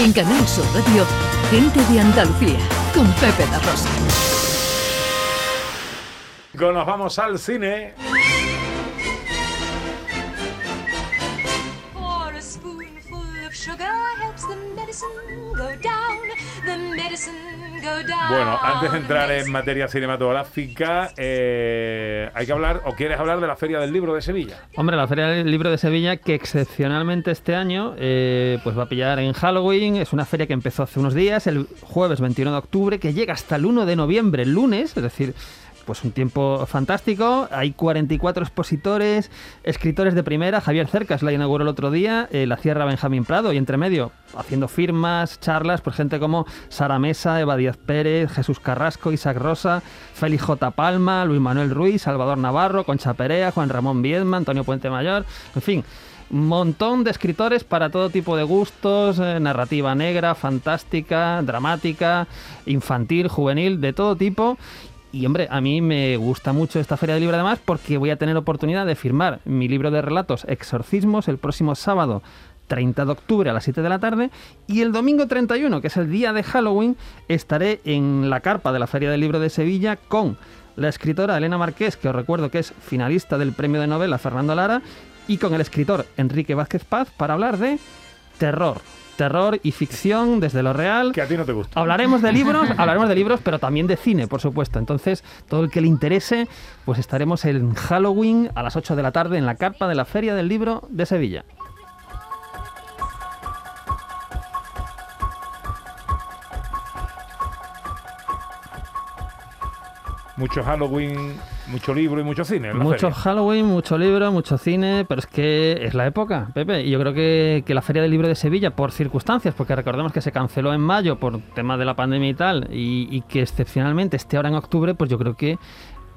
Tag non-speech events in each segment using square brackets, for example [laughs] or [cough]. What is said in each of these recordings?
En Canal Sur Radio, Gente de Andalucía, con Pepe La Rosa. Nos vamos al cine. Bueno, antes de entrar en materia cinematográfica, eh, hay que hablar, o quieres hablar de la Feria del Libro de Sevilla. Hombre, la Feria del Libro de Sevilla, que excepcionalmente este año eh, pues va a pillar en Halloween, es una feria que empezó hace unos días, el jueves 21 de octubre, que llega hasta el 1 de noviembre, el lunes, es decir, pues un tiempo fantástico. Hay 44 expositores, escritores de primera. Javier Cercas la inauguró el otro día, eh, la cierra Benjamín Prado y entre medio haciendo firmas, charlas, por gente como Sara Mesa, Eva Díaz Pérez, Jesús Carrasco, Isaac Rosa, Félix J. Palma, Luis Manuel Ruiz, Salvador Navarro, Concha Perea, Juan Ramón Viedma, Antonio Puente Mayor, en fin. Montón de escritores para todo tipo de gustos, eh, narrativa negra, fantástica, dramática, infantil, juvenil, de todo tipo. Y hombre, a mí me gusta mucho esta Feria del Libro además porque voy a tener oportunidad de firmar mi libro de relatos Exorcismos el próximo sábado 30 de octubre a las 7 de la tarde y el domingo 31, que es el día de Halloween, estaré en la carpa de la Feria del Libro de Sevilla con la escritora Elena Marqués, que os recuerdo que es finalista del premio de novela Fernando Lara, y con el escritor Enrique Vázquez Paz para hablar de terror, terror y ficción desde lo real. Que a ti no te gusta. Hablaremos de libros, [laughs] hablaremos de libros, pero también de cine, por supuesto. Entonces, todo el que le interese, pues estaremos en Halloween a las 8 de la tarde en la carpa de la Feria del Libro de Sevilla. Mucho Halloween, mucho libro y mucho cine. Mucho feria. Halloween, mucho libro, mucho cine, pero es que es la época, Pepe. Y yo creo que, que la Feria del Libro de Sevilla, por circunstancias, porque recordemos que se canceló en mayo por tema de la pandemia y tal, y, y que excepcionalmente esté ahora en octubre, pues yo creo que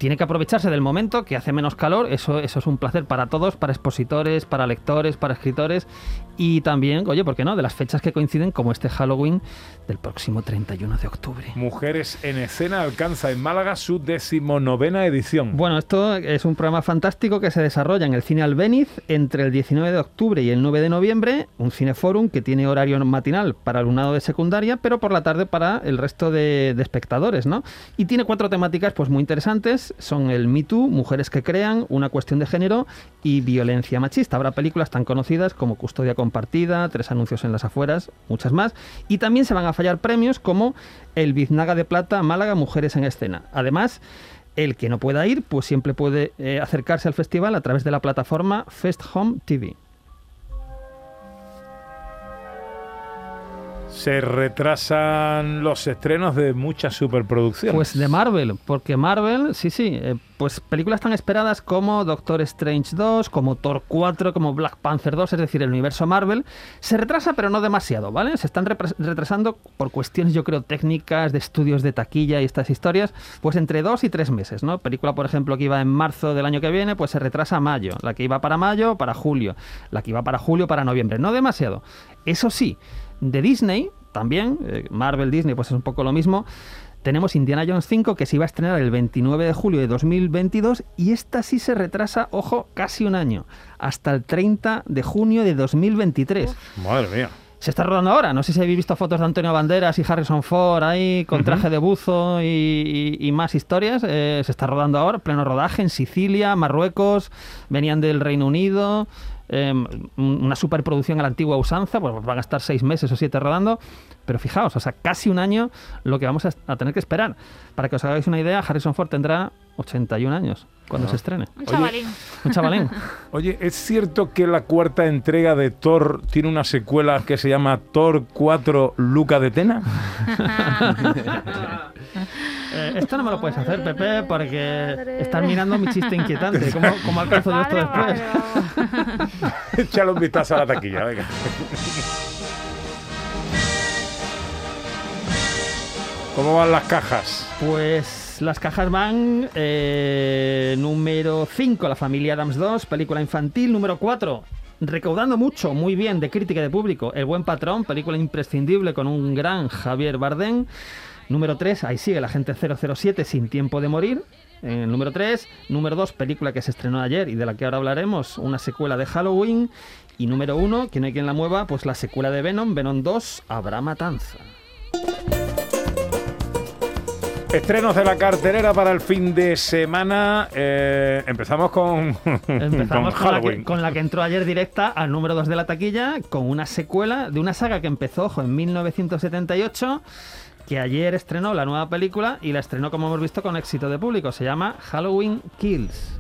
tiene que aprovecharse del momento, que hace menos calor. Eso, eso es un placer para todos, para expositores, para lectores, para escritores. Y también, oye, ¿por qué no? De las fechas que coinciden, como este Halloween del próximo 31 de octubre. Mujeres en escena alcanza en Málaga su decimonovena edición. Bueno, esto es un programa fantástico que se desarrolla en el Cine Albéniz entre el 19 de octubre y el 9 de noviembre, un cineforum que tiene horario matinal para alumnado de secundaria, pero por la tarde para el resto de, de espectadores, ¿no? Y tiene cuatro temáticas pues muy interesantes, son el Me Too, Mujeres que crean, Una cuestión de género y Violencia machista. Habrá películas tan conocidas como Custodia compartida, Tres anuncios en las afueras, muchas más, y también se van a fallar premios como el Biznaga de Plata Málaga Mujeres en Escena. Además, el que no pueda ir, pues siempre puede eh, acercarse al festival a través de la plataforma Fest Home TV. Se retrasan los estrenos de muchas superproducciones. Pues de Marvel, porque Marvel, sí, sí, eh, pues películas tan esperadas como Doctor Strange 2, como Thor 4, como Black Panther 2, es decir, el universo Marvel, se retrasa pero no demasiado, ¿vale? Se están retrasando por cuestiones, yo creo, técnicas, de estudios de taquilla y estas historias, pues entre dos y tres meses, ¿no? Película, por ejemplo, que iba en marzo del año que viene, pues se retrasa a mayo. La que iba para mayo, para julio. La que iba para julio, para noviembre. No demasiado. Eso sí, de Disney, también, eh, Marvel, Disney, pues es un poco lo mismo. Tenemos Indiana Jones 5 que se iba a estrenar el 29 de julio de 2022 y esta sí se retrasa, ojo, casi un año, hasta el 30 de junio de 2023. Madre mía. Se está rodando ahora, no sé si habéis visto fotos de Antonio Banderas y Harrison Ford ahí con traje de buzo y, y- y más historias. Eh, se está rodando ahora, pleno rodaje en Sicilia, Marruecos, venían del Reino Unido. Eh, una superproducción a la antigua usanza, pues van a estar seis meses o siete rodando. Pero fijaos, o sea, casi un año lo que vamos a, a tener que esperar. Para que os hagáis una idea, Harrison Ford tendrá 81 años cuando se estrene. Un chavalín. Un chavalín. [laughs] Oye, ¿es cierto que la cuarta entrega de Thor tiene una secuela que se llama Thor 4 Luca de Tena? [laughs] [laughs] Eh, esto no me lo puedes hacer, Pepe, porque estás mirando mi chiste inquietante. ¿Cómo, cómo alcanzo yo esto después? Échale [laughs] un vistazo a la taquilla, venga. ¿Cómo van las cajas? Pues las cajas van eh, número 5, La familia Adams 2, película infantil, número 4. Recaudando mucho, muy bien, de crítica y de público. El buen patrón, película imprescindible con un gran Javier Bardem. Número 3, ahí sigue la gente 007 sin tiempo de morir. En el número 3, número 2, película que se estrenó ayer y de la que ahora hablaremos, una secuela de Halloween. Y número uno, que no hay quien la mueva, pues la secuela de Venom, Venom 2, Habrá Matanza. Estrenos de la cartelera para el fin de semana. Eh, empezamos con, [laughs] Empezamos con con, la que, Halloween. con la que entró ayer directa al número 2 de la taquilla, con una secuela de una saga que empezó, ojo, en 1978, que ayer estrenó la nueva película y la estrenó, como hemos visto, con éxito de público. Se llama Halloween Kills.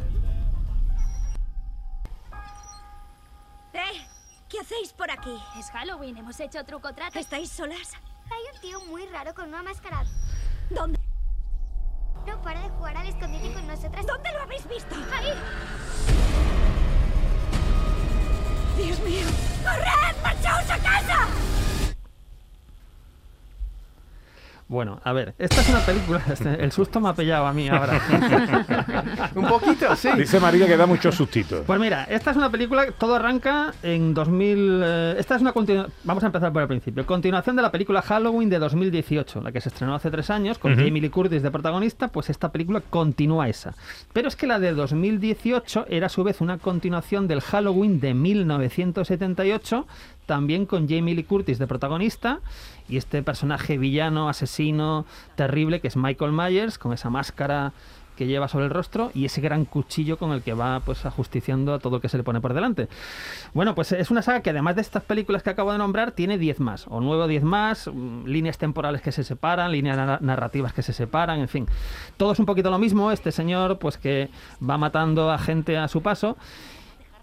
¡Eh! ¿Qué hacéis por aquí? Es Halloween, hemos hecho truco trato. ¿Estáis solas? Hay un tío muy raro con una máscara. ¿Dónde? No para de jugar al escondite con nosotras. ¿Dónde Bueno, a ver, esta es una película. [laughs] este, El susto me ha pillado a mí ahora. [laughs] Un poquito, sí. Dice María que da muchos sustitos. Pues mira, esta es una película, todo arranca en 2000... eh, esta es una continuación... Vamos a empezar por el principio. Continuación de la película Halloween de 2018, la que se estrenó hace tres años, con Ujú. Jamie Lee Curtis de protagonista, pues esta película continúa esa. Pero es que la de 2018 era a su vez una continuación del Halloween de 1978, también con Jamie Lee Curtis de protagonista, y este personaje villano, asesino, terrible, que es Michael Myers, con esa máscara que lleva sobre el rostro y ese gran cuchillo con el que va pues ajusticiando a todo lo que se le pone por delante. Bueno, pues es una saga que además de estas películas que acabo de nombrar, tiene 10 más, o 9 o 10 más, mm, líneas temporales que se separan, líneas na- narrativas que se separan, en fin. Todo es un poquito lo mismo, este señor pues que va matando a gente a su paso.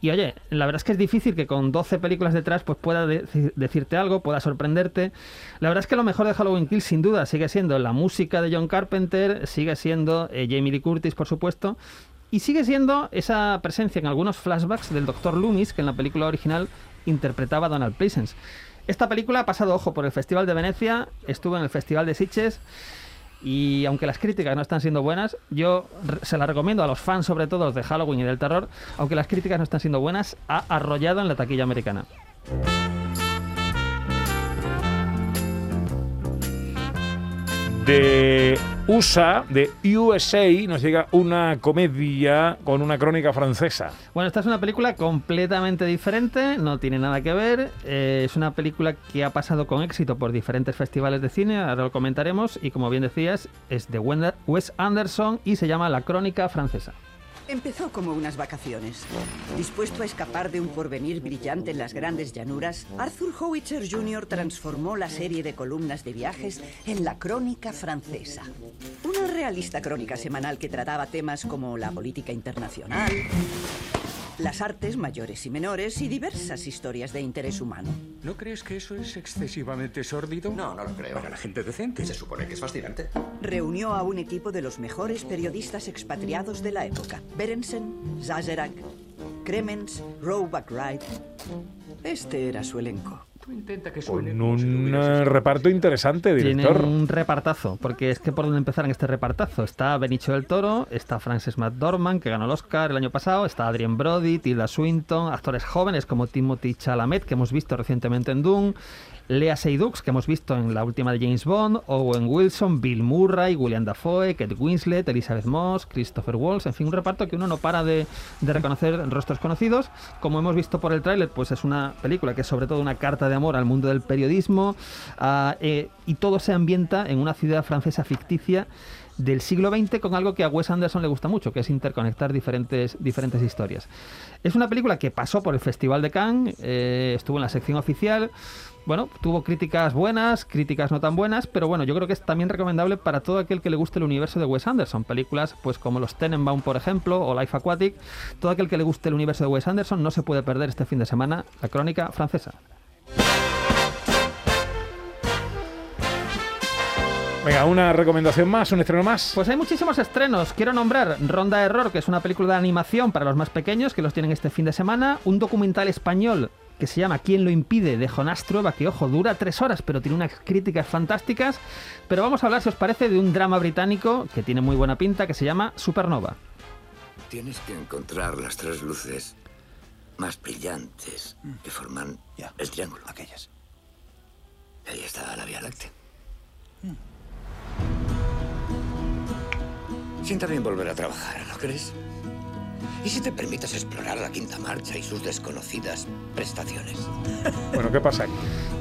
Y oye, la verdad es que es difícil que con 12 películas detrás pues pueda deci- decirte algo, pueda sorprenderte. La verdad es que lo mejor de Halloween Kills sin duda sigue siendo la música de John Carpenter, sigue siendo eh, Jamie Lee Curtis, por supuesto, y sigue siendo esa presencia en algunos flashbacks del Dr. Loomis que en la película original interpretaba Donald Pleasence. Esta película ha pasado, ojo, por el Festival de Venecia, estuvo en el Festival de Sitges y aunque las críticas no están siendo buenas, yo se la recomiendo a los fans, sobre todo de Halloween y del terror, aunque las críticas no están siendo buenas, ha arrollado en la taquilla americana. De USA, de USA, nos llega una comedia con una crónica francesa. Bueno, esta es una película completamente diferente, no tiene nada que ver. eh, es una película que ha pasado con éxito por diferentes festivales de cine, ahora lo comentaremos. Y como bien decías, es de Wes Anderson y se llama La Crónica Francesa. Empezó como unas vacaciones. Dispuesto a escapar de un porvenir brillante en las grandes llanuras, Arthur Howitzer Jr. transformó la serie de columnas de viajes en la Crónica Francesa. Una realista crónica semanal que trataba temas como la política internacional, las artes mayores y menores y diversas historias de interés humano. ¿No crees que eso es excesivamente sórdido? No, no lo creo. Para la gente decente. Se supone que es fascinante. Reunió a un equipo de los mejores periodistas expatriados de la época. Berensen, Zazerak, Kremens, Roebuck Wright. Este era su elenco. Intenta que suene Con un eh, reparto interesante, Tiene director. un repartazo, porque es que por dónde empezar en este repartazo. Está Benicio del Toro, está Frances McDormand, que ganó el Oscar el año pasado, está Adrien Brody, Tilda Swinton, actores jóvenes como Timothy Chalamet, que hemos visto recientemente en Doom, Lea Seydoux, que hemos visto en la última de James Bond, Owen Wilson, Bill Murray, William Dafoe, Kate Winslet, Elizabeth Moss, Christopher Waltz, en fin, un reparto que uno no para de, de reconocer rostros conocidos. Como hemos visto por el tráiler, pues es una película que es sobre todo una carta de amor al mundo del periodismo ah, eh, y todo se ambienta en una ciudad francesa ficticia del siglo XX con algo que a Wes Anderson le gusta mucho, que es interconectar diferentes, diferentes historias. Es una película que pasó por el Festival de Cannes, eh, estuvo en la sección oficial, bueno, tuvo críticas buenas, críticas no tan buenas, pero bueno, yo creo que es también recomendable para todo aquel que le guste el universo de Wes Anderson. Películas pues como Los Tenenbaum, por ejemplo, o Life Aquatic. Todo aquel que le guste el universo de Wes Anderson no se puede perder este fin de semana la crónica francesa. Venga, una recomendación más, un estreno más. Pues hay muchísimos estrenos. Quiero nombrar Ronda Error, que es una película de animación para los más pequeños, que los tienen este fin de semana. Un documental español que se llama ¿Quién lo impide? de Jonás Trueba, que ojo, dura tres horas, pero tiene unas críticas fantásticas. Pero vamos a hablar, si os parece, de un drama británico que tiene muy buena pinta, que se llama Supernova. Tienes que encontrar las tres luces más brillantes que forman Ya. el triángulo. Aquellas. Ahí está la Vía Láctea. Sienta bien volver a trabajar, ¿no crees? ¿Y si te permites explorar la quinta marcha y sus desconocidas prestaciones? [laughs] Bueno, ¿qué pasa aquí?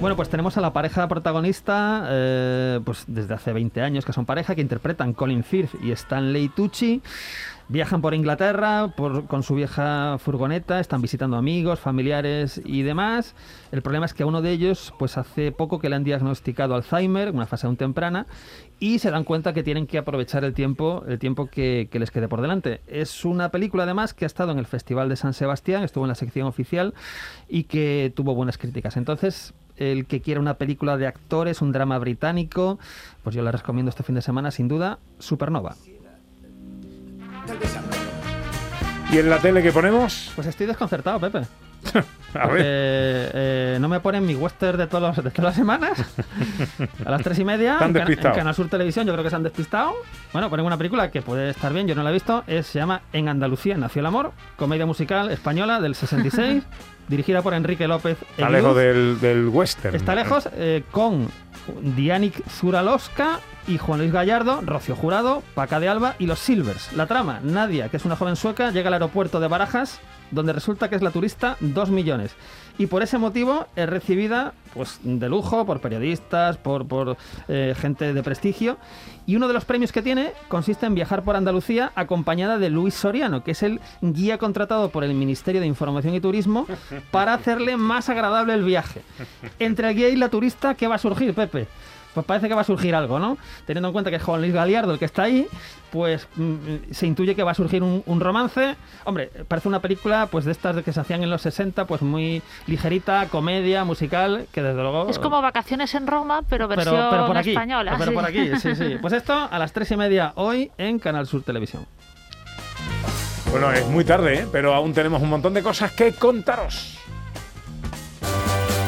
Bueno, pues tenemos a la pareja protagonista, eh, pues desde hace 20 años que son pareja, que interpretan Colin Firth y Stanley Tucci. Viajan por Inglaterra con su vieja furgoneta, están visitando amigos, familiares y demás. El problema es que a uno de ellos, pues hace poco que le han diagnosticado Alzheimer, una fase aún temprana, y se dan cuenta que tienen que aprovechar el tiempo, el tiempo que, que les quede por delante. Es una película además que ha estado en el Festival de San Sebastián, estuvo en la sección oficial y que tuvo buenas críticas. Entonces, el que quiera una película de actores, un drama británico, pues yo la recomiendo este fin de semana, sin duda, Supernova. ¿Y en la tele que ponemos? Pues estoy desconcertado, Pepe. [laughs] A ver. eh, no me ponen mi western de, todos los- de todas las semanas. [laughs] A las tres y media. En, Can- en despistados. Canal Sur Televisión, yo creo que se han despistado. Bueno, ponen una película que puede estar bien, yo no la he visto. Es, se llama En Andalucía nació el amor. Comedia musical española del 66. [laughs] dirigida por Enrique López. Está lejos del, del western. Está lejos eh, con Dianik Zuralowska y Juan Luis Gallardo, Rocio Jurado, Paca de Alba y los Silvers. La trama, Nadia, que es una joven sueca, llega al aeropuerto de Barajas, donde resulta que es la turista 2 millones. Y por ese motivo es recibida pues, de lujo por periodistas, por, por eh, gente de prestigio. Y uno de los premios que tiene consiste en viajar por Andalucía acompañada de Luis Soriano, que es el guía contratado por el Ministerio de Información y Turismo para hacerle más agradable el viaje. Entre el guía y la turista, ¿qué va a surgir, Pepe? Pues parece que va a surgir algo, ¿no? Teniendo en cuenta que es Juan Luis Galiardo el que está ahí, pues mm, se intuye que va a surgir un, un romance. Hombre, parece una película pues de estas de que se hacían en los 60, pues muy ligerita, comedia, musical, que desde luego... Es como vacaciones en Roma, pero pero, versión pero por aquí, española. Pero sí. por aquí, sí, sí. Pues esto a las tres y media hoy en Canal Sur Televisión. Bueno, es muy tarde, ¿eh? pero aún tenemos un montón de cosas que contaros.